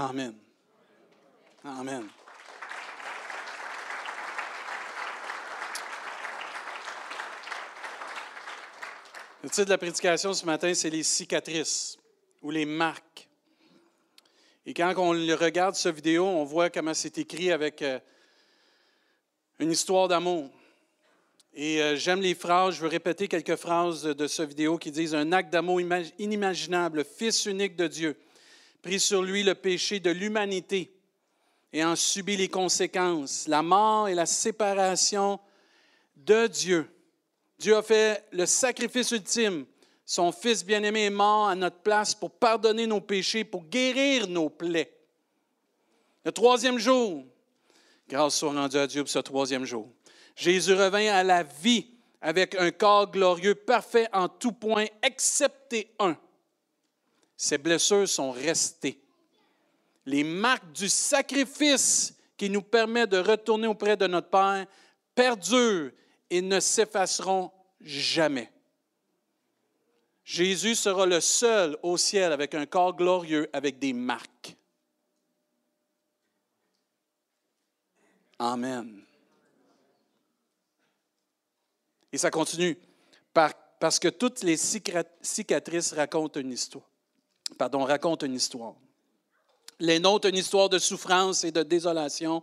Amen. Amen. Le titre de la prédication ce matin, c'est les cicatrices ou les marques. Et quand on regarde cette vidéo, on voit comment c'est écrit avec euh, une histoire d'amour. Et euh, j'aime les phrases, je veux répéter quelques phrases de cette vidéo qui disent Un acte d'amour inimaginable, Fils unique de Dieu, pris sur lui le péché de l'humanité et en subit les conséquences, la mort et la séparation de Dieu Dieu a fait le sacrifice ultime. Son Fils bien-aimé est mort à notre place pour pardonner nos péchés, pour guérir nos plaies. Le troisième jour, grâce soit rendue à Dieu pour ce troisième jour, Jésus revint à la vie avec un corps glorieux, parfait en tout point, excepté un. Ses blessures sont restées. Les marques du sacrifice qui nous permet de retourner auprès de notre Père perdurent et ne s'effaceront jamais. Jésus sera le seul au ciel avec un corps glorieux, avec des marques. Amen. Et ça continue, parce que toutes les cicatrices racontent une histoire. Pardon, racontent une histoire. Les nôtres, une histoire de souffrance et de désolation,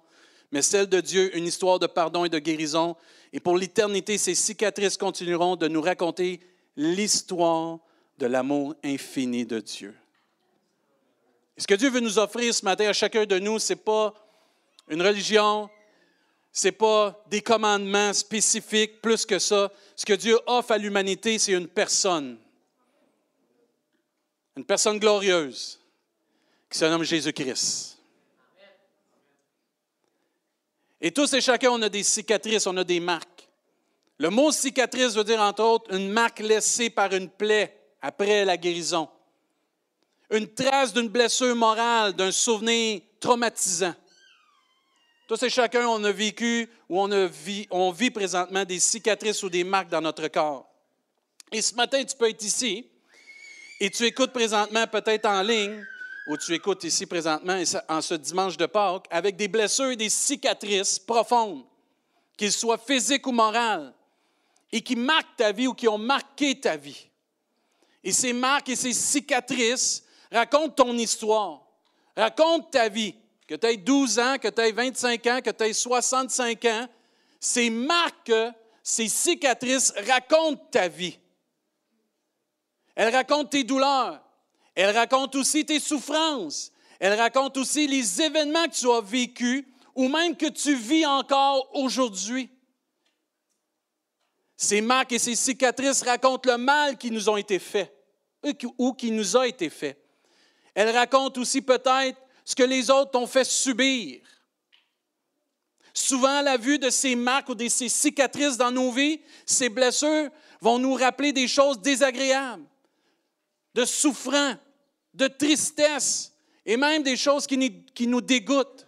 mais celle de Dieu, une histoire de pardon et de guérison. Et pour l'éternité, ces cicatrices continueront de nous raconter l'histoire de l'amour infini de Dieu. Et ce que Dieu veut nous offrir ce matin à chacun de nous, ce n'est pas une religion, ce n'est pas des commandements spécifiques, plus que ça. Ce que Dieu offre à l'humanité, c'est une personne. Une personne glorieuse qui se nomme Jésus-Christ. Et tous et chacun, on a des cicatrices, on a des marques. Le mot cicatrice veut dire, entre autres, une marque laissée par une plaie après la guérison. Une trace d'une blessure morale, d'un souvenir traumatisant. Tous et chacun, on a vécu ou on, a vit, on vit présentement des cicatrices ou des marques dans notre corps. Et ce matin, tu peux être ici et tu écoutes présentement peut-être en ligne où tu écoutes ici présentement, en ce dimanche de Pâques, avec des blessures et des cicatrices profondes, qu'ils soient physiques ou morales, et qui marquent ta vie ou qui ont marqué ta vie. Et ces marques et ces cicatrices racontent ton histoire, racontent ta vie. Que tu aies 12 ans, que tu aies 25 ans, que tu aies 65 ans, ces marques, ces cicatrices racontent ta vie. Elles racontent tes douleurs, elle raconte aussi tes souffrances. Elle raconte aussi les événements que tu as vécus ou même que tu vis encore aujourd'hui. Ces marques et ces cicatrices racontent le mal qui nous ont été fait ou qui nous a été fait. Elles racontent aussi peut-être ce que les autres t'ont fait subir. Souvent, la vue de ces marques ou de ces cicatrices dans nos vies, ces blessures vont nous rappeler des choses désagréables, de souffrants, de tristesse et même des choses qui, qui nous dégoûtent.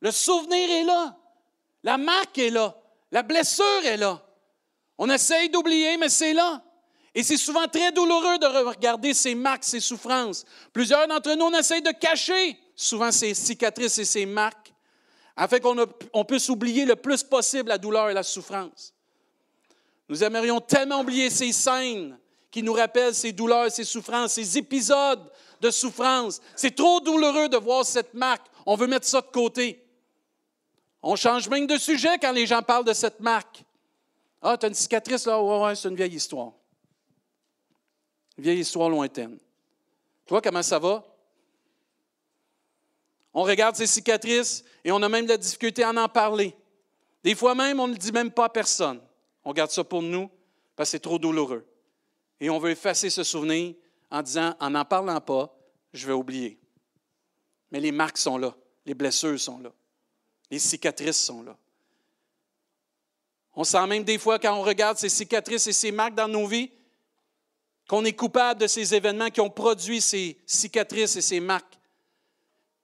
Le souvenir est là. La marque est là. La blessure est là. On essaye d'oublier, mais c'est là. Et c'est souvent très douloureux de regarder ces marques, ces souffrances. Plusieurs d'entre nous, on essaye de cacher souvent ces cicatrices et ces marques, afin qu'on puisse oublier le plus possible la douleur et la souffrance. Nous aimerions tellement oublier ces scènes qui nous rappelle ces douleurs, ces souffrances, ces épisodes de souffrance. C'est trop douloureux de voir cette marque. On veut mettre ça de côté. On change même de sujet quand les gens parlent de cette marque. Ah, tu as une cicatrice là? Ouais, ouais, c'est une vieille histoire. Une vieille histoire lointaine. Toi, comment ça va? On regarde ces cicatrices et on a même de la difficulté à en parler. Des fois même, on ne le dit même pas à personne. On garde ça pour nous parce que c'est trop douloureux et on veut effacer ce souvenir en disant, en n'en parlant pas, je vais oublier. Mais les marques sont là, les blessures sont là, les cicatrices sont là. On sent même des fois quand on regarde ces cicatrices et ces marques dans nos vies qu'on est coupable de ces événements qui ont produit ces cicatrices et ces marques.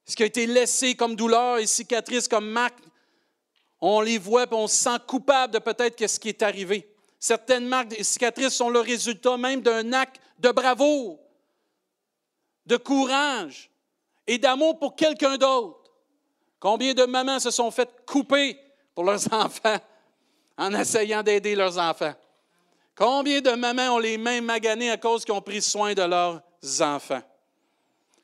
Ce qui a été laissé comme douleur et cicatrices comme marques, on les voit et on se sent coupable de peut-être ce qui est arrivé. Certaines marques et cicatrices sont le résultat même d'un acte de bravoure, de courage et d'amour pour quelqu'un d'autre. Combien de mamans se sont faites couper pour leurs enfants en essayant d'aider leurs enfants? Combien de mamans ont les mains maganées à cause qu'ils ont pris soin de leurs enfants?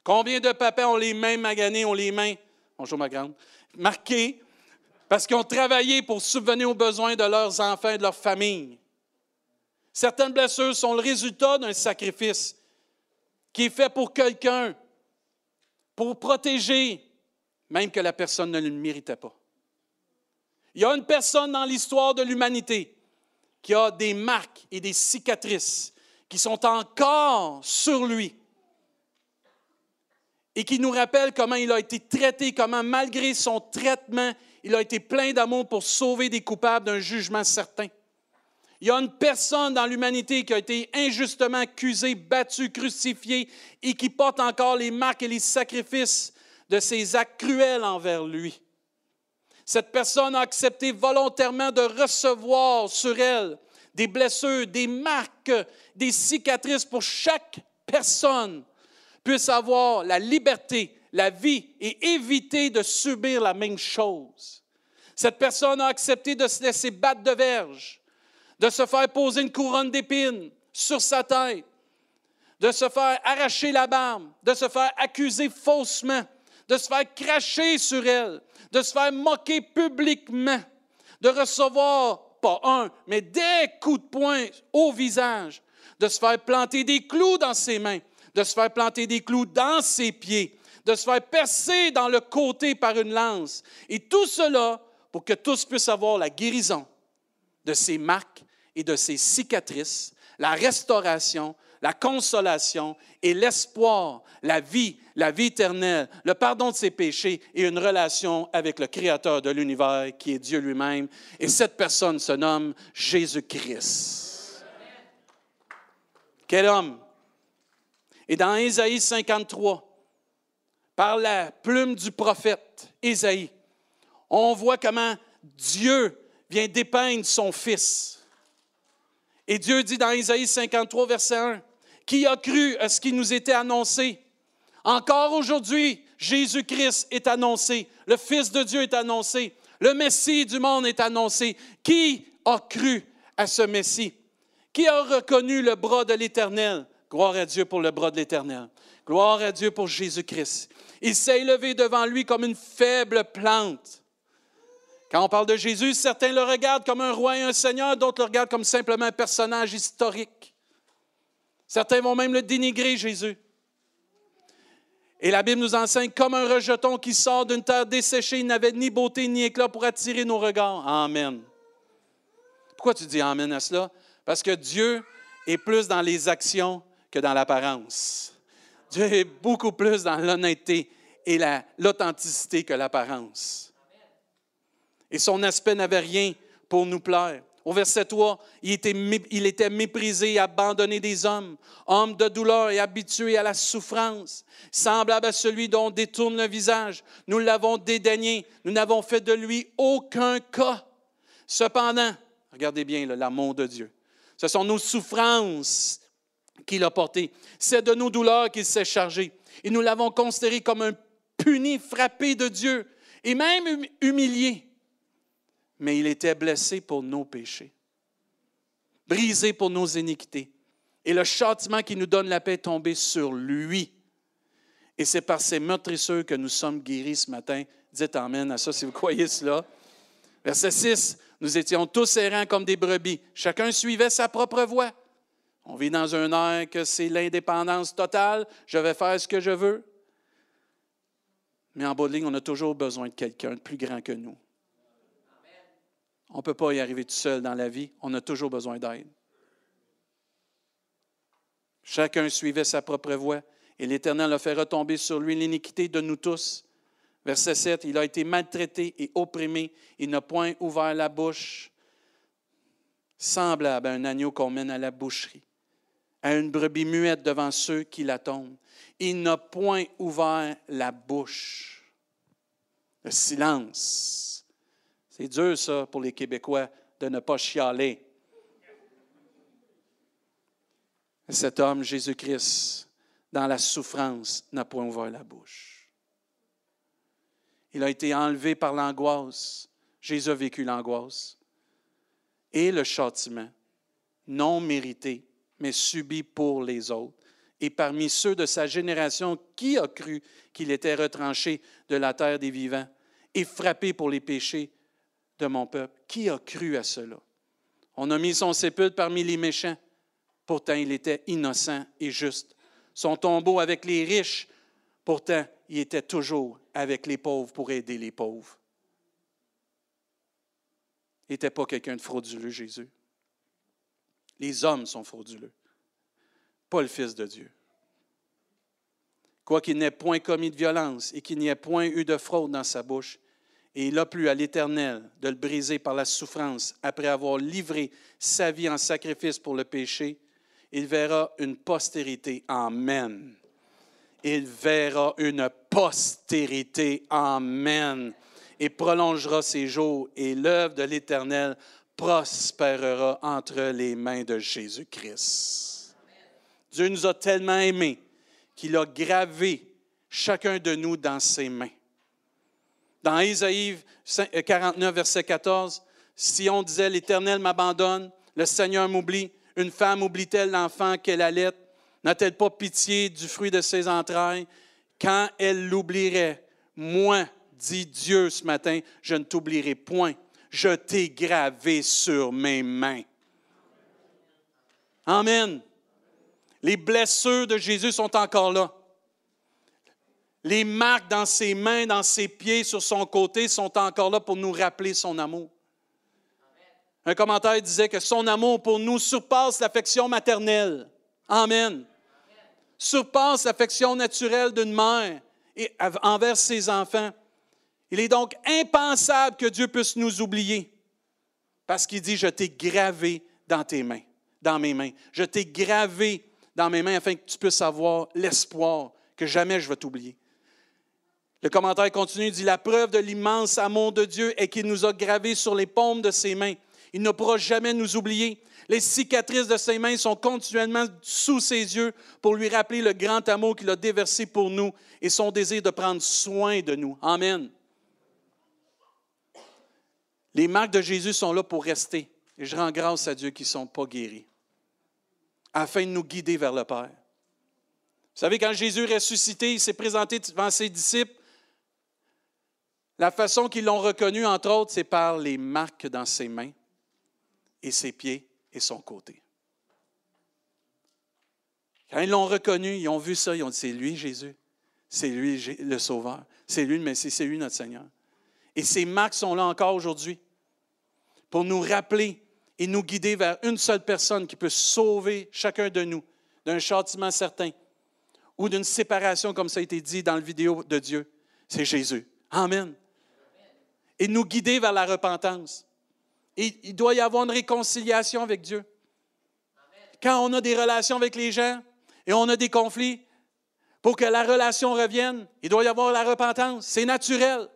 Combien de papas ont les mains maganées, ont les mains, bonjour ma grande, marquées parce qu'ils ont travaillé pour subvenir aux besoins de leurs enfants et de leur famille? Certaines blessures sont le résultat d'un sacrifice qui est fait pour quelqu'un, pour protéger, même que la personne ne le méritait pas. Il y a une personne dans l'histoire de l'humanité qui a des marques et des cicatrices qui sont encore sur lui et qui nous rappelle comment il a été traité, comment malgré son traitement, il a été plein d'amour pour sauver des coupables d'un jugement certain. Il y a une personne dans l'humanité qui a été injustement accusée, battue, crucifiée et qui porte encore les marques et les sacrifices de ses actes cruels envers lui. Cette personne a accepté volontairement de recevoir sur elle des blessures, des marques, des cicatrices pour chaque personne puisse avoir la liberté, la vie et éviter de subir la même chose. Cette personne a accepté de se laisser battre de verge, de se faire poser une couronne d'épines sur sa tête, de se faire arracher la barbe, de se faire accuser faussement, de se faire cracher sur elle, de se faire moquer publiquement, de recevoir pas un, mais des coups de poing au visage, de se faire planter des clous dans ses mains, de se faire planter des clous dans ses pieds, de se faire percer dans le côté par une lance. Et tout cela pour que tous puissent avoir la guérison de ses marques et de ses cicatrices, la restauration, la consolation et l'espoir, la vie, la vie éternelle, le pardon de ses péchés et une relation avec le Créateur de l'univers qui est Dieu lui-même. Et cette personne se nomme Jésus-Christ. Quel homme! Et dans Ésaïe 53, par la plume du prophète Ésaïe, on voit comment Dieu vient dépeindre son Fils. Et Dieu dit dans Ésaïe 53, verset 1, Qui a cru à ce qui nous était annoncé? Encore aujourd'hui, Jésus-Christ est annoncé, le Fils de Dieu est annoncé, le Messie du monde est annoncé. Qui a cru à ce Messie? Qui a reconnu le bras de l'Éternel? Gloire à Dieu pour le bras de l'Éternel. Gloire à Dieu pour Jésus-Christ. Il s'est élevé devant lui comme une faible plante. Quand on parle de Jésus, certains le regardent comme un roi et un seigneur, d'autres le regardent comme simplement un personnage historique. Certains vont même le dénigrer, Jésus. Et la Bible nous enseigne comme un rejeton qui sort d'une terre desséchée, il n'avait ni beauté ni éclat pour attirer nos regards. Amen. Pourquoi tu dis Amen à cela? Parce que Dieu est plus dans les actions que dans l'apparence. Dieu est beaucoup plus dans l'honnêteté et l'authenticité que l'apparence. Et son aspect n'avait rien pour nous plaire. Au verset 3, il était, méprisé et abandonné des hommes, homme de douleur et habitué à la souffrance, semblable à celui dont on détourne le visage. Nous l'avons dédaigné, nous n'avons fait de lui aucun cas. Cependant, regardez bien l'amour de Dieu. Ce sont nos souffrances qu'il a porté. C'est de nos douleurs qu'il s'est chargé. Et nous l'avons considéré comme un puni, frappé de Dieu et même hum-, humilié. Mais il était blessé pour nos péchés, brisé pour nos iniquités. Et le châtiment qui nous donne la paix est tombé sur lui. Et c'est par ces meurtrisseurs que nous sommes guéris ce matin. Dites Amen à ça si vous croyez cela. Verset 6, nous étions tous errants comme des brebis. Chacun suivait sa propre voie. On vit dans un air que c'est l'indépendance totale, je vais faire ce que je veux. Mais en bout de ligne, on a toujours besoin de quelqu'un de plus grand que nous. On ne peut pas y arriver tout seul dans la vie, on a toujours besoin d'aide. Chacun suivait sa propre voie et l'Éternel a fait retomber sur lui l'iniquité de nous tous. Verset 7, il a été maltraité et opprimé, il n'a point ouvert la bouche, semblable à un agneau qu'on mène à la boucherie à une brebis muette devant ceux qui la tombent. Il n'a point ouvert la bouche. Le silence. C'est dur, ça, pour les Québécois, de ne pas chialer. Cet homme, Jésus-Christ, dans la souffrance, n'a point ouvert la bouche. Il a été enlevé par l'angoisse. Jésus a vécu l'angoisse. Et le châtiment, non mérité, mais subi pour les autres. Et parmi ceux de sa génération, qui a cru qu'il était retranché de la terre des vivants et frappé pour les péchés mon peuple? Qui a cru à cela? On a mis son sépulcre parmi les méchants. Pourtant, il était innocent et juste. Son tombeau avec les riches. Pourtant, il était toujours avec les pauvres pour aider les pauvres. Il n'était pas quelqu'un de frauduleux, Jésus. Les hommes sont frauduleux, pas le Fils de Dieu. Quoiqu'il n'ait point commis de violence et qu'il n'y ait point eu de fraude dans sa bouche, et il a plu à l'Éternel de le briser par la souffrance après avoir livré sa vie en sacrifice pour le péché, il verra une postérité. Amen il verra une postérité. Amen. Et prolongera ses jours et l'œuvre de l'Éternel prospérera entre les mains de Jésus-Christ. Dieu nous a tellement aimés qu'il a gravé chacun de nous dans ses mains. Dans Isaïe 49, verset 14, si on disait l'Éternel m'abandonne, le Seigneur m'oublie, une femme oublie-t-elle l'enfant qu'elle allait? N'a-t-elle pas pitié du fruit de ses entrailles? Quand elle l'oublierait? Moi, dit Dieu ce matin, je ne t'oublierai point. Je t'ai gravé sur mes mains. Amen. Les blessures de Jésus sont encore là. Les marques dans ses mains, dans ses pieds, sur son côté sont encore là pour nous rappeler son amour. Un commentaire disait que son amour pour nous surpasse l'affection maternelle. Amen surpasse l'affection naturelle d'une mère envers ses enfants. Il est donc impensable que Dieu puisse nous oublier parce qu'il dit, je t'ai gravé dans tes mains, dans mes mains. Je t'ai gravé dans mes mains afin que tu puisses avoir l'espoir que jamais je vais t'oublier. Le commentaire continue, dit, la preuve de l'immense amour de Dieu est qu'il nous a gravés sur les paumes de ses mains. Il ne pourra jamais nous oublier. Les cicatrices de ses mains sont continuellement sous ses yeux pour lui rappeler le grand amour qu'il a déversé pour nous et son désir de prendre soin de nous. Amen. Les marques de Jésus sont là pour rester. Et je rends grâce à Dieu qu'ils ne sont pas guéris, afin de nous guider vers le Père. Vous savez, quand Jésus ressuscité, il s'est présenté devant ses disciples. La façon qu'ils l'ont reconnu, entre autres, c'est par les marques dans ses mains et ses pieds et son côté. Quand ils l'ont reconnu, ils ont vu ça, ils ont dit, c'est lui Jésus, c'est lui le Sauveur, c'est lui le Messie, c'est lui notre Seigneur. Et ces marques sont là encore aujourd'hui pour nous rappeler et nous guider vers une seule personne qui peut sauver chacun de nous d'un châtiment certain ou d'une séparation, comme ça a été dit dans la vidéo de Dieu. C'est Jésus. Amen. Et nous guider vers la repentance il doit y avoir une réconciliation avec Dieu. Quand on a des relations avec les gens et on a des conflits, pour que la relation revienne, il doit y avoir la repentance. C'est naturel.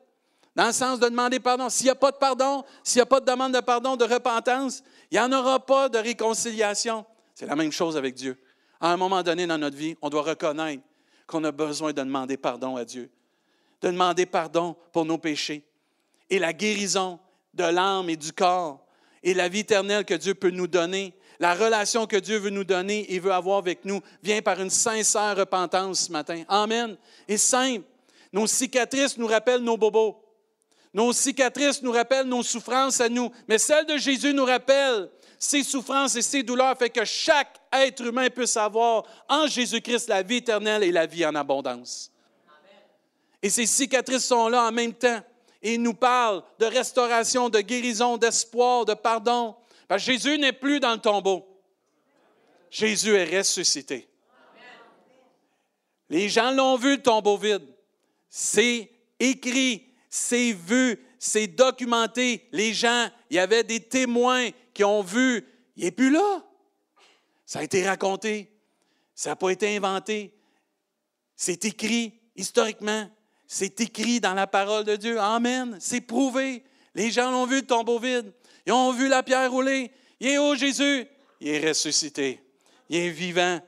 Dans le sens de demander pardon. S'il n'y a pas de pardon, s'il n'y a pas de demande de pardon, de repentance, il n'y en aura pas de réconciliation. C'est la même chose avec Dieu. À un moment donné dans notre vie, on doit reconnaître qu'on a besoin de demander pardon à Dieu, de demander pardon pour nos péchés. Et la guérison, de l'âme et du corps et la vie éternelle que Dieu peut nous donner, la relation que Dieu veut nous donner et veut avoir avec nous, vient par une sincère repentance ce matin. Amen. Et simple. Nos cicatrices nous rappellent nos bobos. Nos cicatrices nous rappellent nos souffrances à nous. Mais celle de Jésus nous rappelle ses souffrances et ses douleurs, fait que chaque être humain puisse avoir en Jésus-Christ la vie éternelle et la vie en abondance. Et ces cicatrices sont là en même temps et il nous parle de restauration, de guérison, d'espoir, de pardon. Parce que Jésus n'est plus dans le tombeau. Jésus est ressuscité. Les gens l'ont vu, le tombeau vide. C'est écrit, c'est vu, c'est documenté. Les gens, il y avait des témoins qui ont vu. Il n'est plus là. Ça a été raconté. Ça n'a pas été inventé. C'est écrit historiquement. C'est écrit dans la parole de Dieu. Amen. C'est prouvé. Les gens l'ont vu, le tombeau vide. Ils ont vu la pierre rouler. Il est Jésus? Il est ressuscité. Il est vivant.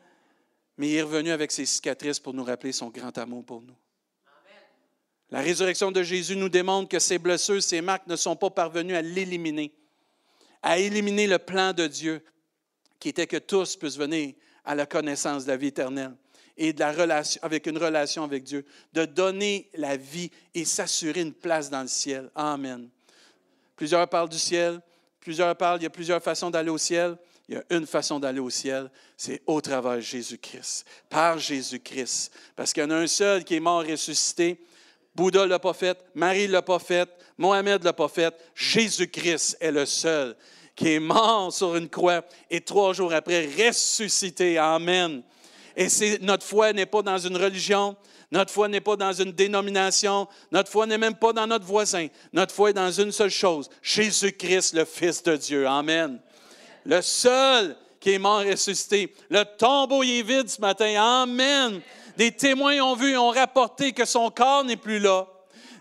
Mais il est revenu avec ses cicatrices pour nous rappeler son grand amour pour nous. La résurrection de Jésus nous démontre que ces blessures, ces marques ne sont pas parvenues à l'éliminer, à éliminer le plan de Dieu, qui était que tous puissent venir à la connaissance de la vie éternelle et de la relation, avec une relation avec Dieu, de donner la vie et s'assurer une place dans le ciel. Amen. Plusieurs parlent du ciel, plusieurs parlent, il y a plusieurs façons d'aller au ciel. Il y a une façon d'aller au ciel, c'est au travers de Jésus-Christ, par Jésus-Christ. Parce qu'il y en a un seul qui est mort ressuscité. Bouddha l'a pas fait, Marie l'a pas fait, Mohamed l'a pas fait. Jésus-Christ est le seul qui est mort sur une croix et trois jours après ressuscité. Amen. Et notre foi n'est pas dans une religion, notre foi n'est pas dans une dénomination, notre foi n'est même pas dans notre voisin. Notre foi est dans une seule chose, Jésus-Christ, le Fils de Dieu. Amen. Le seul qui est mort ressuscité. Le tombeau est vide ce matin. Amen. Des témoins ont vu et ont rapporté que son corps n'est plus là,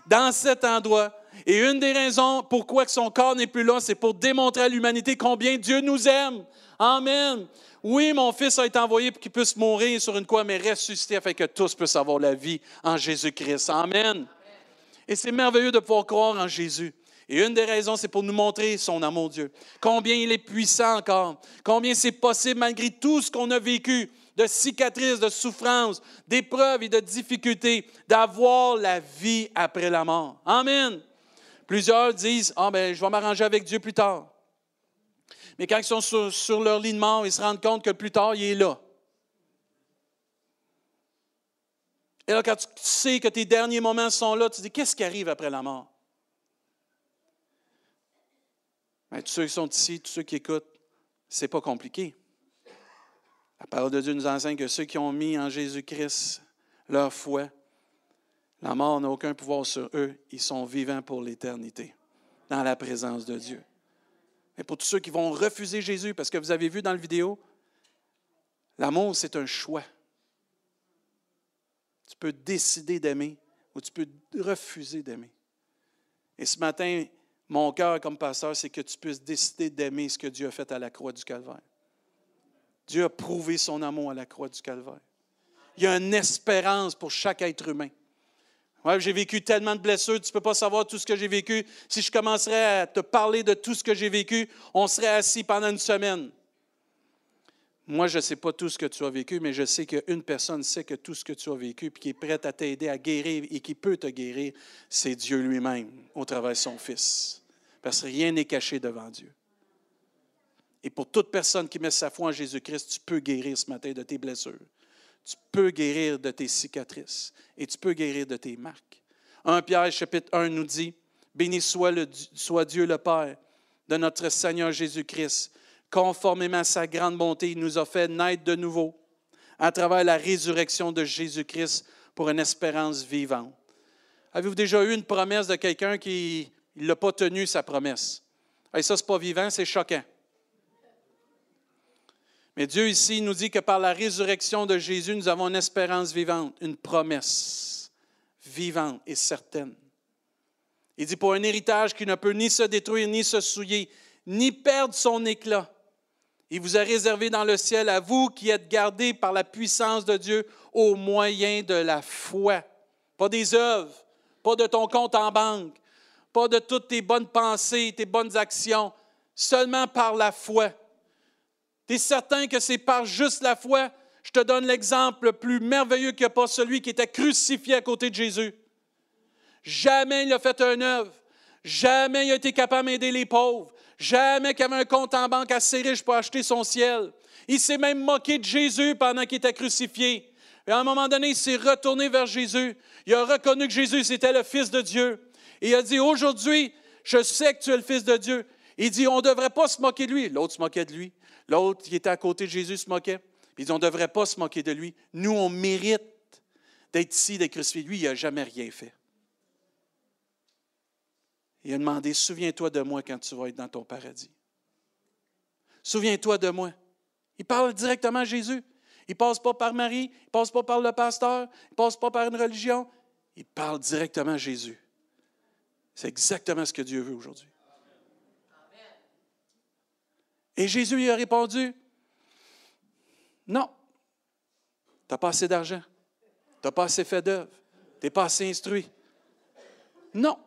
dans cet endroit. Et une des raisons pourquoi son corps n'est plus là, c'est pour démontrer à l'humanité combien Dieu nous aime. Amen. Oui, mon fils a été envoyé pour qu'il puisse mourir sur une croix, mais ressusciter afin que tous puissent avoir la vie en Jésus-Christ. Amen. Et c'est merveilleux de pouvoir croire en Jésus. Et une des raisons, c'est pour nous montrer son amour, Dieu. Combien il est puissant encore. Combien c'est possible, malgré tout ce qu'on a vécu, de cicatrices, de souffrances, d'épreuves et de difficultés, d'avoir la vie après la mort. Amen. Plusieurs disent, ah ben, je vais m'arranger avec Dieu plus tard. Mais quand ils sont sur, leur lit de mort, ils se rendent compte que plus tard, il est là. Et là, quand tu sais que tes derniers moments sont là, tu te dis, qu'est-ce qui arrive après la mort? tous ceux qui sont ici, tous ceux qui écoutent, c'est pas compliqué. La parole de Dieu nous enseigne que ceux qui ont mis en Jésus-Christ leur foi, la mort n'a aucun pouvoir sur eux. Ils sont vivants pour l'éternité, dans la présence de Dieu. Mais pour tous ceux qui vont refuser Jésus, parce que vous avez vu dans la vidéo, l'amour, c'est un choix. Tu peux décider d'aimer ou tu peux refuser d'aimer. Et ce matin, mon cœur comme pasteur, c'est que tu puisses décider d'aimer ce que Dieu a fait à la croix du Calvaire. Dieu a prouvé son amour à la croix du Calvaire. Il y a une espérance pour chaque être humain. J'ai vécu tellement de blessures, tu ne peux pas savoir tout ce que j'ai vécu. Si je commencerais à te parler de tout ce que j'ai vécu, on serait assis pendant une semaine. Moi, je ne sais pas tout ce que tu as vécu, mais je sais qu'une personne sait que tout ce que tu as vécu, et qui est prête à t'aider à guérir et qui peut te guérir, c'est Dieu lui-même au travers de son Fils parce que rien n'est caché devant Dieu. Et pour toute personne qui met sa foi en Jésus-Christ, tu peux guérir ce matin de tes blessures. Tu peux guérir de tes cicatrices et tu peux guérir de tes marques. 1 Pierre chapitre 1 nous dit, Béni soit, Dieu le Père de notre Seigneur Jésus-Christ. Conformément à sa grande bonté, il nous a fait naître de nouveau à travers la résurrection de Jésus-Christ pour une espérance vivante. Avez-vous déjà eu une promesse de quelqu'un qui il n'a pas tenu sa promesse? Et ça, ce n'est pas vivant, c'est choquant. Mais Dieu ici nous dit que par la résurrection de Jésus, nous avons une espérance vivante, une promesse vivante et certaine. Il dit pour un héritage qui ne peut ni se détruire, ni se souiller, ni perdre son éclat. Il vous a réservé dans le ciel à vous qui êtes gardés par la puissance de Dieu au moyen de la foi. Pas des œuvres, pas de ton compte en banque, pas de toutes tes bonnes pensées, tes bonnes actions, seulement par la foi. Tu certain que c'est par juste la foi? Je te donne l'exemple le plus merveilleux qu'il n'y a pas celui qui était crucifié à côté de Jésus. Jamais il n'a fait un œuvre. Jamais il a été capable d'aider les pauvres. Jamais qu'il avait un compte en banque assez riche pour acheter son ciel. Il s'est même moqué de Jésus pendant qu'il était crucifié. Et à un moment donné, il s'est retourné vers Jésus. Il a reconnu que Jésus, c'était le Fils de Dieu. Et il a dit, aujourd'hui, je sais que tu es le Fils de Dieu. Il dit, on ne devrait pas se moquer de lui. L'autre se moquait de lui. L'autre qui était à côté de Jésus se moquait. il dit, on ne devrait pas se moquer de lui. Nous, on mérite d'être ici, d'être crucifié. Lui, il n'a jamais rien fait. Il a demandé, souviens-toi de moi quand tu vas être dans ton paradis. Souviens-toi de moi. Il parle directement à Jésus. Il ne passe pas par Marie, il ne passe pas par le pasteur, il ne passe pas par une religion. Il parle directement à Jésus. C'est exactement ce que Dieu veut aujourd'hui. Et Jésus lui a répondu, non, tu n'as pas assez d'argent, tu n'as pas assez fait d'œuvre, tu n'es pas assez instruit. Non.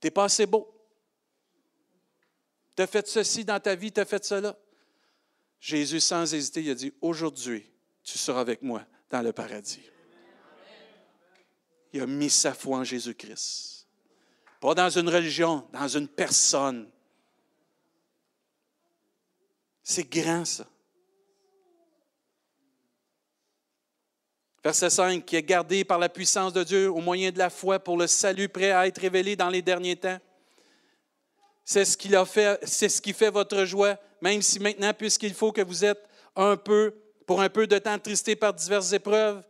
Tu n'es pas assez beau. Tu as fait ceci dans ta vie, tu as fait cela. Jésus, sans hésiter, il a dit, aujourd'hui, tu seras avec moi dans le paradis. Il a mis sa foi en Jésus-Christ. Pas dans une religion, dans une personne. C'est grand, ça. Verset 5, qui est gardé par la puissance de Dieu au moyen de la foi pour le salut prêt à être révélé dans les derniers temps. C'est ce, qu'il a fait, c'est ce qui fait votre joie, même si maintenant, puisqu'il faut que vous êtes un peu, pour un peu de temps, tristé par diverses épreuves.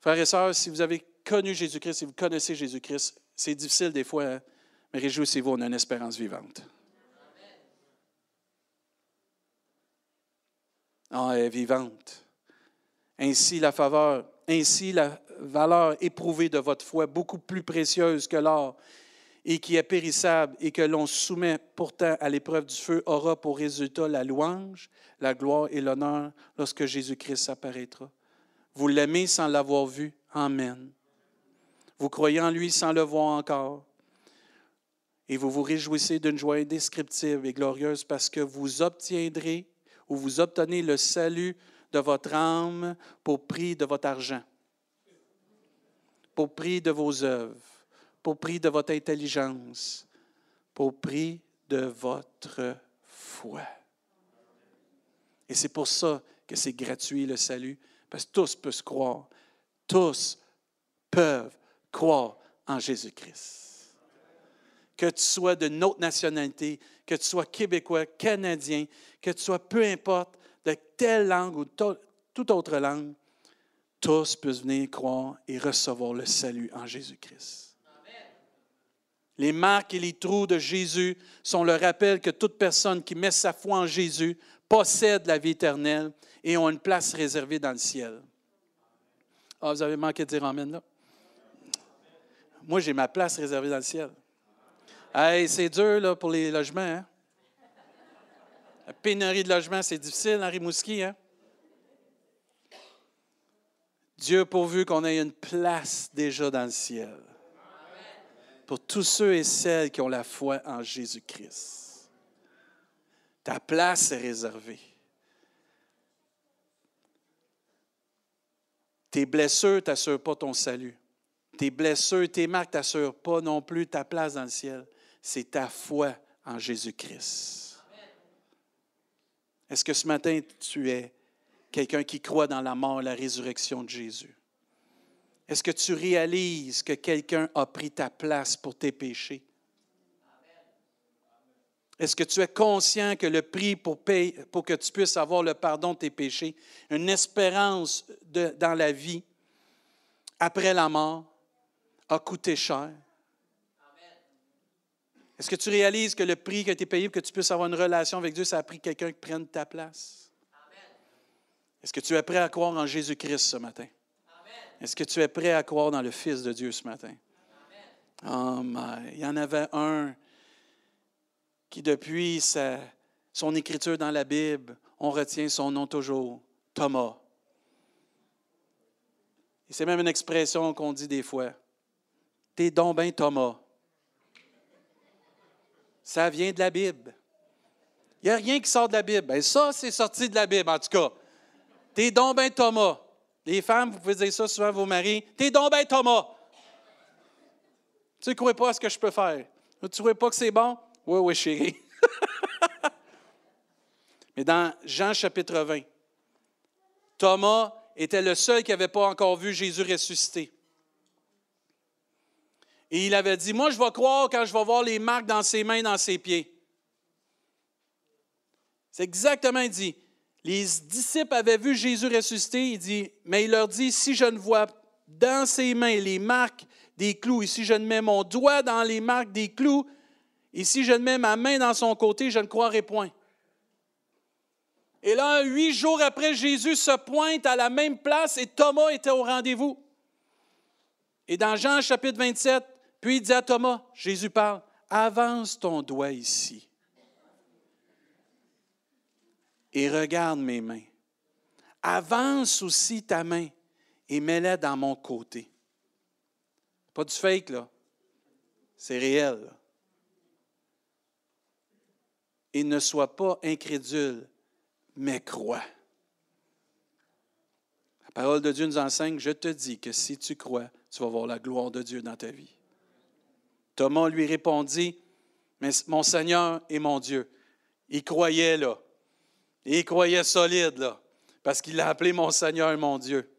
Frères et sœurs, si vous avez connu Jésus-Christ, si vous connaissez Jésus-Christ, c'est difficile des fois, hein, mais réjouissez-vous, on une espérance vivante. Est vivante. Ainsi, la faveur, ainsi la valeur éprouvée de votre foi, beaucoup plus précieuse que l'or et qui est périssable et que l'on soumet pourtant à l'épreuve du feu, aura pour résultat la louange, la gloire et l'honneur lorsque Jésus-Christ apparaîtra. Vous l'aimez sans l'avoir vu. Amen. Vous croyez en lui sans le voir encore. Et vous vous réjouissez d'une joie indescriptible et glorieuse parce que vous obtiendrez ou vous obtenez le salut de votre âme pour prix de votre argent, pour prix de vos œuvres, pour prix de votre intelligence, pour prix de votre foi. Et c'est pour ça que c'est gratuit le salut, parce que tous peuvent croire. Tous peuvent croire en Jésus-Christ. Que tu sois de notre nationalité, que tu sois québécois, canadien, que tu sois peu importe de telle langue ou toute autre langue, tous peuvent venir croire et recevoir le salut en Jésus-Christ. Les marques et les trous de Jésus sont le rappel que toute personne qui met sa foi en Jésus possède la vie éternelle et ont une place réservée dans le ciel. Ah, vous avez manqué de dire Amen là? Moi, j'ai ma place réservée dans le ciel. Hey, c'est dur là, pour les logements. Hein? La pénurie de logements, c'est difficile Henri Rimouski. Hein? Dieu pourvu qu'on ait une place déjà dans le ciel. Pour tous ceux et celles qui ont la foi en Jésus-Christ. Ta place est réservée. Tes blessures t'assurent pas ton salut. Tes blessures, tes marques t'assurent pas non plus ta place dans le ciel. C'est ta foi en Jésus-Christ. Est-ce que ce matin, tu es quelqu'un qui croit dans la mort et la résurrection de Jésus? Est-ce que tu réalises que quelqu'un a pris ta place pour tes péchés? Est-ce que tu es conscient que le prix pour, que tu puisses avoir le pardon de tes péchés, une espérance dans la vie après la mort, a coûté cher? Est-ce que tu réalises que le prix qui a été payé pour que tu puisses avoir une relation avec Dieu, ça a pris quelqu'un qui prenne ta place? Est-ce que tu es prêt à croire en Jésus-Christ ce matin? Est-ce que tu es prêt à croire dans le Fils de Dieu ce matin? Oh my. Il y en avait un qui, depuis son écriture dans la Bible, on retient son nom toujours, Thomas. Et c'est même une expression qu'on dit des fois. T'es donc ben Thomas. Ça vient de la Bible. Il n'y a rien qui sort de la Bible. Ben ça, c'est sorti de la Bible, en tout cas. T'es donc ben Thomas. Les femmes, vous pouvez dire ça souvent à vos maris. T'es donc ben Thomas. Tu ne crois pas à ce que je peux faire? Tu ne trouvais pas que c'est bon? Oui, oui, chérie. Mais dans Jean chapitre 20, Thomas était le seul qui n'avait pas encore vu Jésus ressuscité. Et il avait dit, moi je vais croire quand je vais voir les marques dans ses mains, dans ses pieds. C'est exactement dit. Les disciples avaient vu Jésus ressusciter, il dit, mais il leur dit, si je ne vois dans ses mains les marques des clous, et si je ne mets mon doigt dans les marques des clous, et si je ne mets ma main dans son côté, je ne croirai point. Et là, huit jours après, Jésus se pointe à la même place et Thomas était au rendez-vous. Et dans Jean chapitre 27, puis il dit à Thomas, Jésus parle, avance ton doigt ici et regarde mes mains. Avance aussi ta main et mets-la dans mon côté. Pas du fake, là. C'est réel. Et ne sois pas incrédule, mais crois. La parole de Dieu nous enseigne, je te dis que si tu crois, tu vas voir la gloire de Dieu dans ta vie. Thomas lui répondit, mais mon Seigneur et mon Dieu. Il croyait là. Il croyait solide là, parce qu'il l'a appelé mon Seigneur et mon Dieu.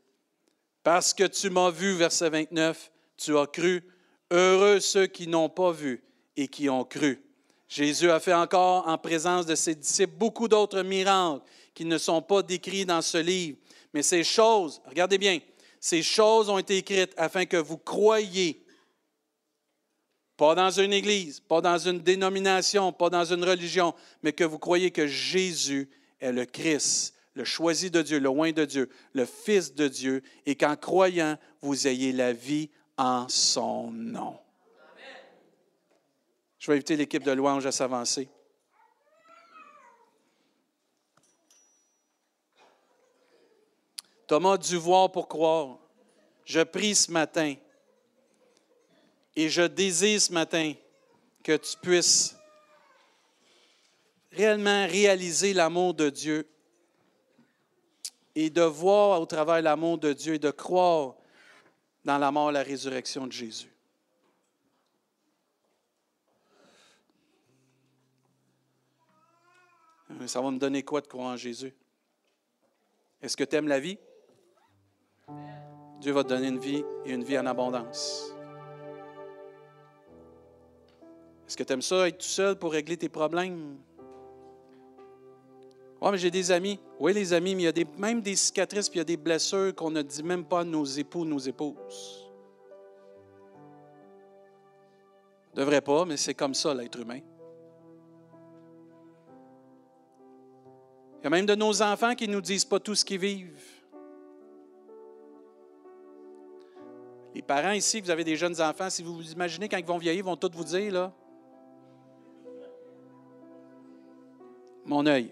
Parce que tu m'as vu, verset 29, tu as cru. Heureux ceux qui n'ont pas vu et qui ont cru. Jésus a fait encore en présence de ses disciples beaucoup d'autres miracles qui ne sont pas décrits dans ce livre. Mais ces choses, regardez bien, ces choses ont été écrites afin que vous croyiez, pas dans une église, pas dans une dénomination, pas dans une religion, mais que vous croyez que Jésus est le Christ, le choisi de Dieu, le oint de Dieu, le Fils de Dieu, et qu'en croyant, vous ayez la vie en son nom. Je vais inviter l'équipe de louange à s'avancer. Thomas dû voir pour croire. Je prie ce matin et je désire ce matin que tu puisses réellement réaliser l'amour de Dieu et de voir au travers l'amour de Dieu et de croire dans la mort et la résurrection de Jésus. Ça va me donner quoi de croire en Jésus? Est-ce que tu aimes la vie? Dieu va te donner une vie et une vie en abondance. Est-ce que tu aimes ça, être tout seul pour régler tes problèmes? Oui, mais j'ai des amis. Oui, les amis, mais il y a des, même des cicatrices, puis il y a des blessures qu'on ne dit même pas à nos époux, nos épouses. ne devrait pas, mais c'est comme ça, l'être humain. Il y a même de nos enfants qui ne nous disent pas tout ce qu'ils vivent. Les parents ici, vous avez des jeunes enfants, si vous vous imaginez quand ils vont vieillir, ils vont tous vous dire, là, mon œil.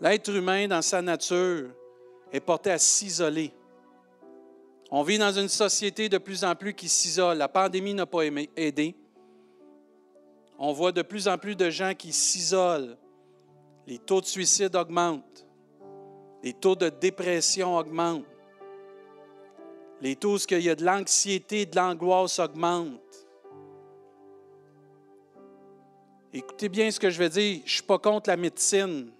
L'être humain, dans sa nature, est porté à s'isoler. On vit dans une société de plus en plus qui s'isole. La pandémie n'a pas aidé. On voit de plus en plus de gens qui s'isolent. Les taux de suicide augmentent. Les taux de dépression augmentent. Les taux où il y a de l'anxiété, de l'angoisse augmentent. Écoutez bien ce que je veux dire. Je ne suis pas contre la médecine.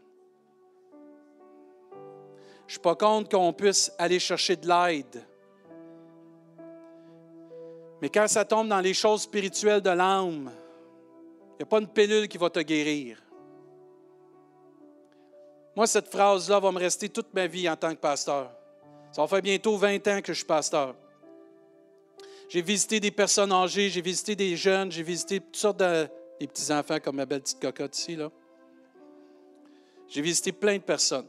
Je ne suis pas contre qu'on puisse aller chercher de l'aide. Mais quand ça tombe dans les choses spirituelles de l'âme, il n'y a pas une pilule qui va te guérir. Moi, cette phrase-là va me rester toute ma vie en tant que pasteur. Ça va faire bientôt 20 ans que je suis pasteur. J'ai visité des personnes âgées, j'ai visité des jeunes, j'ai visité toutes sortes de des petits-enfants comme ma belle petite cocotte ici. Là. J'ai visité plein de personnes.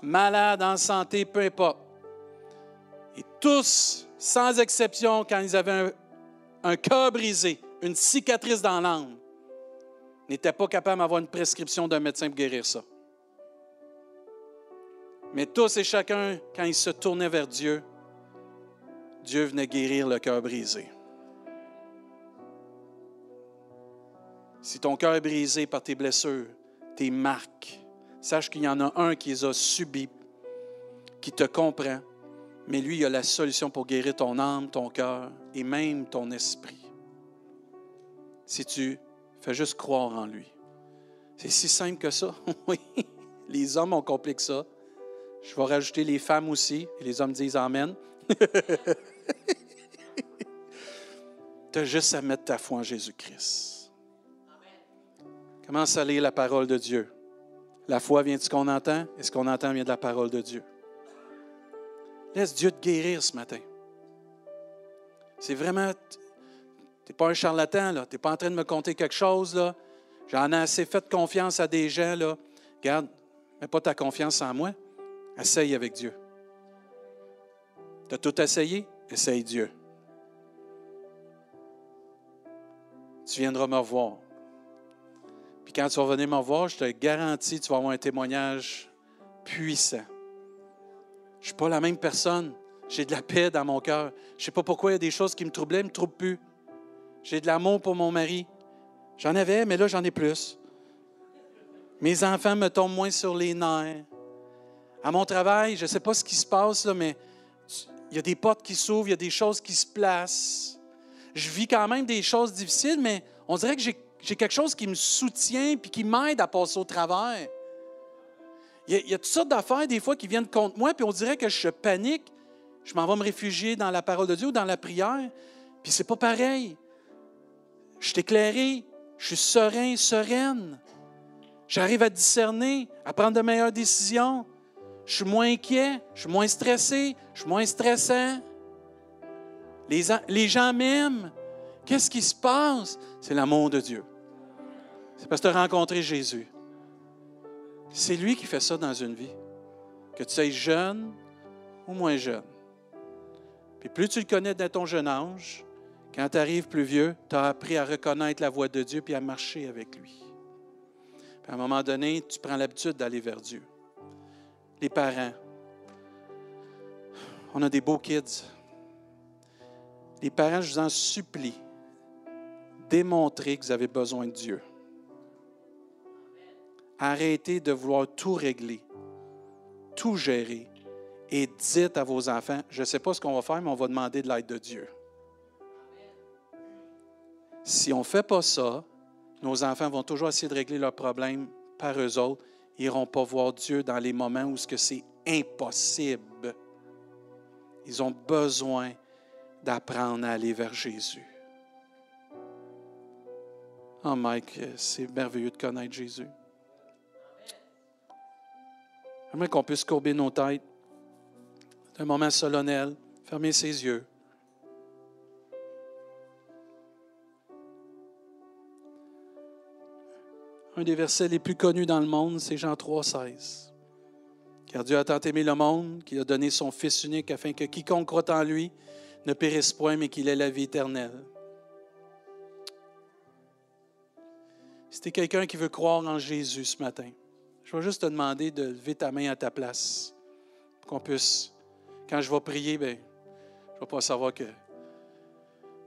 Malades, en santé, peu importe. Et tous, sans exception, quand ils avaient un, un cœur brisé, une cicatrice dans l'âme, n'étaient pas capables d'avoir une prescription d'un médecin pour guérir ça. Mais tous et chacun, quand ils se tournaient vers Dieu, Dieu venait guérir le cœur brisé. Si ton cœur est brisé par tes blessures, tes marques, sache qu'il y en a un qui les a subies, qui te comprend, mais lui, il a la solution pour guérir ton âme, ton cœur et même ton esprit. Si tu fais juste croire en lui. C'est si simple que ça. oui, les hommes ont compliqué ça. Je vais rajouter les femmes aussi, et les hommes disent Amen. tu as juste à mettre ta foi en Jésus-Christ. Commence à lire la parole de Dieu? La foi vient de ce qu'on entend, et ce qu'on entend vient de la parole de Dieu. Laisse Dieu te guérir ce matin. C'est vraiment. Tu n'es pas un charlatan, là. Tu n'es pas en train de me conter quelque chose, là. J'en ai assez fait confiance à des gens, là. Regarde, mets pas ta confiance en moi. Essaye avec Dieu. Tu as tout essayé? Essaye Dieu. Tu viendras me revoir. Puis quand tu vas venir me revoir, je te garantis, tu vas avoir un témoignage puissant. Je ne suis pas la même personne. J'ai de la paix dans mon cœur. Je ne sais pas pourquoi il y a des choses qui me troublaient, ne me troublent plus. J'ai de l'amour pour mon mari. J'en avais, mais là, j'en ai plus. Mes enfants me tombent moins sur les nerfs. À mon travail, je ne sais pas ce qui se passe, là, mais il y a des portes qui s'ouvrent, il y a des choses qui se placent. Je vis quand même des choses difficiles, mais on dirait que j'ai, quelque chose qui me soutient et qui m'aide à passer au travers. Il y, a, il y a toutes sortes d'affaires, des fois, qui viennent contre moi, puis on dirait que je panique. Je m'en vais me réfugier dans la parole de Dieu ou dans la prière, puis c'est pas pareil. Je suis éclairé, je suis serein, sereine. J'arrive à discerner, à prendre de meilleures décisions. Je suis moins inquiet, je suis moins stressé, je suis moins stressant. Les, gens m'aiment. Qu'est-ce qui se passe? C'est l'amour de Dieu. C'est parce que tu as rencontré Jésus. C'est lui qui fait ça dans une vie. Que tu sois jeune ou moins jeune. Puis plus tu le connais dans ton jeune âge, quand tu arrives plus vieux, tu as appris à reconnaître la voix de Dieu puis à marcher avec lui. Puis à un moment donné, tu prends l'habitude d'aller vers Dieu. Les parents, on a des beaux kids. Les parents, je vous en supplie, démontrez que vous avez besoin de Dieu. Arrêtez de vouloir tout régler, tout gérer et dites à vos enfants, je ne sais pas ce qu'on va faire, mais on va demander de l'aide de Dieu. Si on ne fait pas ça, nos enfants vont toujours essayer de régler leurs problèmes par eux autres. N'iront pas voir Dieu dans les moments où c'est impossible. Ils ont besoin d'apprendre à aller vers Jésus. Oh Mike, c'est merveilleux de connaître Jésus. J'aimerais qu'on puisse courber nos têtes. C'est un moment solennel. Fermer ses yeux. Un des versets les plus connus dans le monde, c'est Jean 3, 16. Car Dieu a tant aimé le monde qu'il a donné son Fils unique afin que quiconque croit en lui ne périsse point, mais qu'il ait la vie éternelle. Si tu es quelqu'un qui veut croire en Jésus ce matin, je vais juste te demander de lever ta main à ta place pour qu'on puisse, quand je vais prier, bien, je ne vais pas savoir que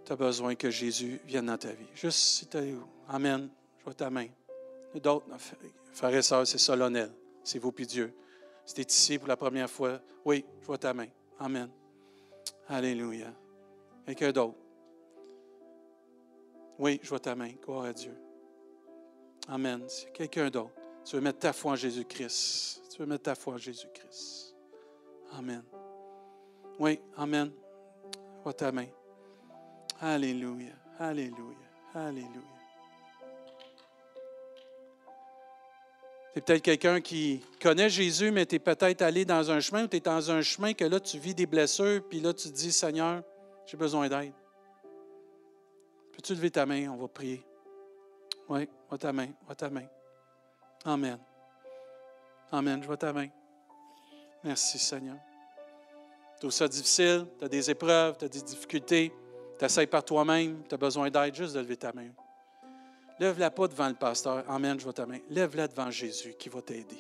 tu as besoin que Jésus vienne dans ta vie. Juste si tu Amen, je vois ta main. D'autres, frères et sœurs, c'est solennel. C'est vous puis Dieu. Si ici pour la première fois, oui, je vois ta main. Amen. Alléluia. Quelqu'un d'autre? Oui, je vois ta main. Gloire à Dieu. Amen. Quelqu'un d'autre. Tu veux mettre ta foi en Jésus-Christ. Tu veux mettre ta foi en Jésus-Christ. Amen. Oui, Amen. Je vois ta main. Alléluia. Alléluia. Alléluia. C'est peut-être quelqu'un qui connaît Jésus, mais tu es peut-être allé dans un chemin ou tu es dans un chemin que là, tu vis des blessures, puis là, tu te dis, Seigneur, j'ai besoin d'aide. Peux-tu lever ta main? On va prier. Oui, vois ta main, vois ta main. Amen. Amen, je vois ta main. Merci, Seigneur. Tout ça difficile, tu as des épreuves, tu as des difficultés, tu essaies par toi-même, tu as besoin d'aide, juste de lever ta main. Lève-la pas devant le pasteur. Amen, je vois ta main. Lève-la devant Jésus qui va t'aider.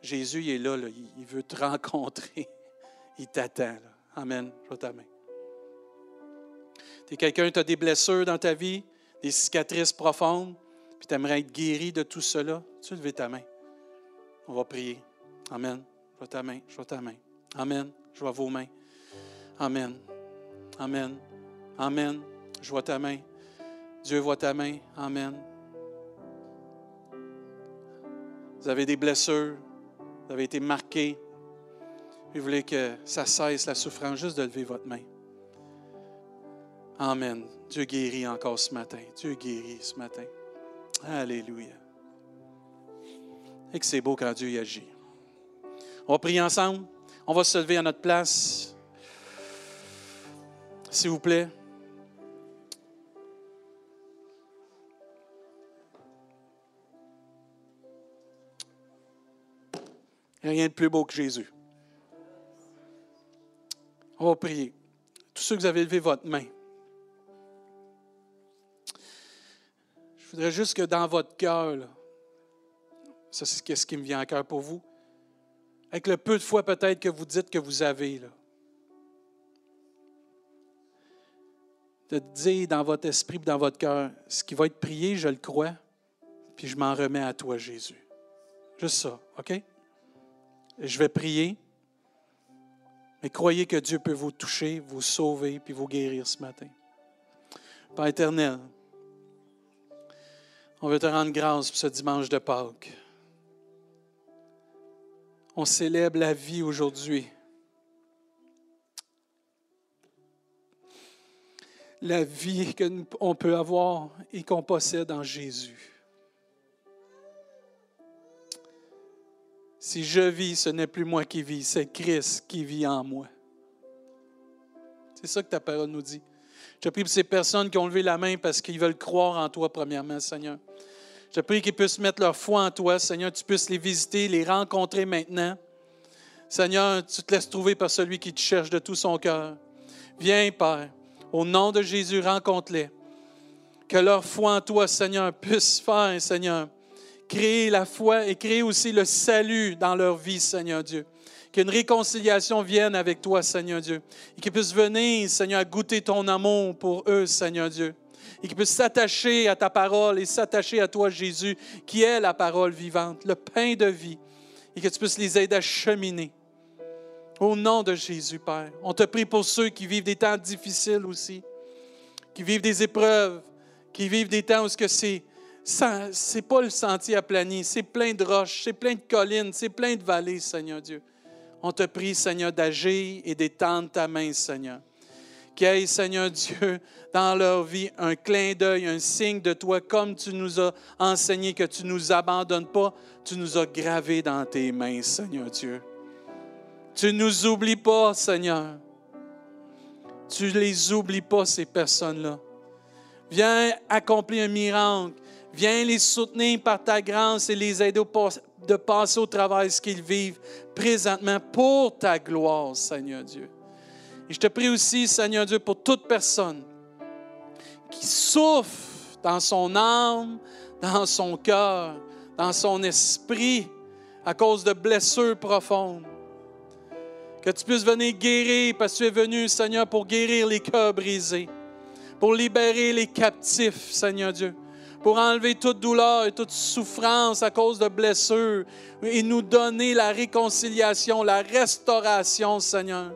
Jésus, est là, il veut te rencontrer. Il t'attend. Amen, je vois ta main. Tu es quelqu'un, tu as des blessures dans ta vie, des cicatrices profondes, puis tu aimerais être guéri de tout cela. Tu lever ta main. On va prier. Amen. Je vois ta main. Je vois ta main. Amen. Je vois vos mains. Amen. Amen. Amen. Je vois ta main. Dieu voit ta main. Amen. Vous avez des blessures. Vous avez été marqués. Vous voulez que ça cesse la souffrance, juste de lever votre main. Amen. Dieu guérit encore ce matin. Dieu guérit ce matin. Alléluia. Et que c'est beau quand Dieu y agit. On va prier ensemble. On va se lever à notre place. S'il vous plaît. Rien de plus beau que Jésus. On va prier. Tous ceux que vous avez levé votre main. Je voudrais juste que dans votre cœur, ça c'est ce qui me vient à cœur pour vous, avec le peu de foi peut-être que vous dites que vous avez. Là. De dire dans votre esprit, dans votre cœur, ce qui va être prié, je le crois, puis je m'en remets à toi, Jésus. Juste ça, OK? Je vais prier, mais croyez que Dieu peut vous toucher, vous sauver, puis vous guérir ce matin. Père éternel, on veut te rendre grâce pour ce dimanche de Pâques. On célèbre la vie aujourd'hui. La vie qu'on peut avoir et qu'on possède en Jésus. Si je vis, ce n'est plus moi qui vis, c'est Christ qui vit en moi. C'est ça que ta parole nous dit. Je prie pour ces personnes qui ont levé la main parce qu'ils veulent croire en toi, premièrement, Seigneur. Je prie qu'ils puissent mettre leur foi en toi, Seigneur. Tu puisses les visiter, les rencontrer maintenant. Seigneur, tu te laisses trouver par celui qui te cherche de tout son cœur. Viens, Père, au nom de Jésus, rencontre-les. Que leur foi en toi, Seigneur, puisse faire, Seigneur, créer la foi et créer aussi le salut dans leur vie, Seigneur Dieu. Qu'une réconciliation vienne avec toi, Seigneur Dieu. Et qu'ils puissent venir, Seigneur, goûter ton amour pour eux, Seigneur Dieu. Et qu'ils puissent s'attacher à ta parole et s'attacher à toi, Jésus, qui est la parole vivante, le pain de vie. Et que tu puisses les aider à cheminer. Au nom de Jésus, Père. On te prie pour ceux qui vivent des temps difficiles aussi, qui vivent des épreuves, qui vivent des temps où c'est c'est pas le sentier aplani, c'est plein de roches, c'est plein de collines, c'est plein de vallées, Seigneur Dieu. On te prie, Seigneur, d'agir et d'étendre ta main, Seigneur. Qu'il y ait, Seigneur Dieu, dans leur vie, un clin d'œil, un signe de toi, comme tu nous as enseigné que tu ne nous abandonnes pas, tu nous as gravés dans tes mains, Seigneur Dieu. Tu ne nous oublies pas, Seigneur. Tu ne les oublies pas, ces personnes-là. Viens accomplir un miracle. Viens les soutenir par ta grâce et les aider de passer au travail ce qu'ils vivent présentement pour ta gloire, Seigneur Dieu. Et je te prie aussi, Seigneur Dieu, pour toute personne qui souffre dans son âme, dans son cœur, dans son esprit à cause de blessures profondes. Que tu puisses venir guérir parce que tu es venu, Seigneur, pour guérir les cœurs brisés, pour libérer les captifs, Seigneur Dieu pour enlever toute douleur et toute souffrance à cause de blessures et nous donner la réconciliation, la restauration, Seigneur.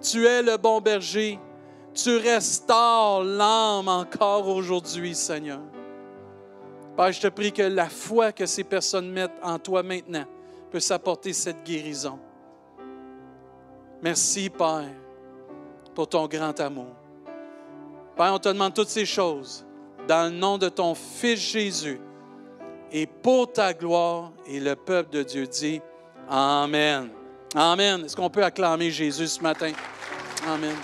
Tu es le bon berger. Tu restaures l'âme encore aujourd'hui, Seigneur. Père, je te prie que la foi que ces personnes mettent en toi maintenant puisse apporter cette guérison. Merci, Père, pour ton grand amour. Père, on te demande toutes ces choses dans le nom de ton Fils Jésus et pour ta gloire. Et le peuple de Dieu dit Amen. Amen. Est-ce qu'on peut acclamer Jésus ce matin? Amen.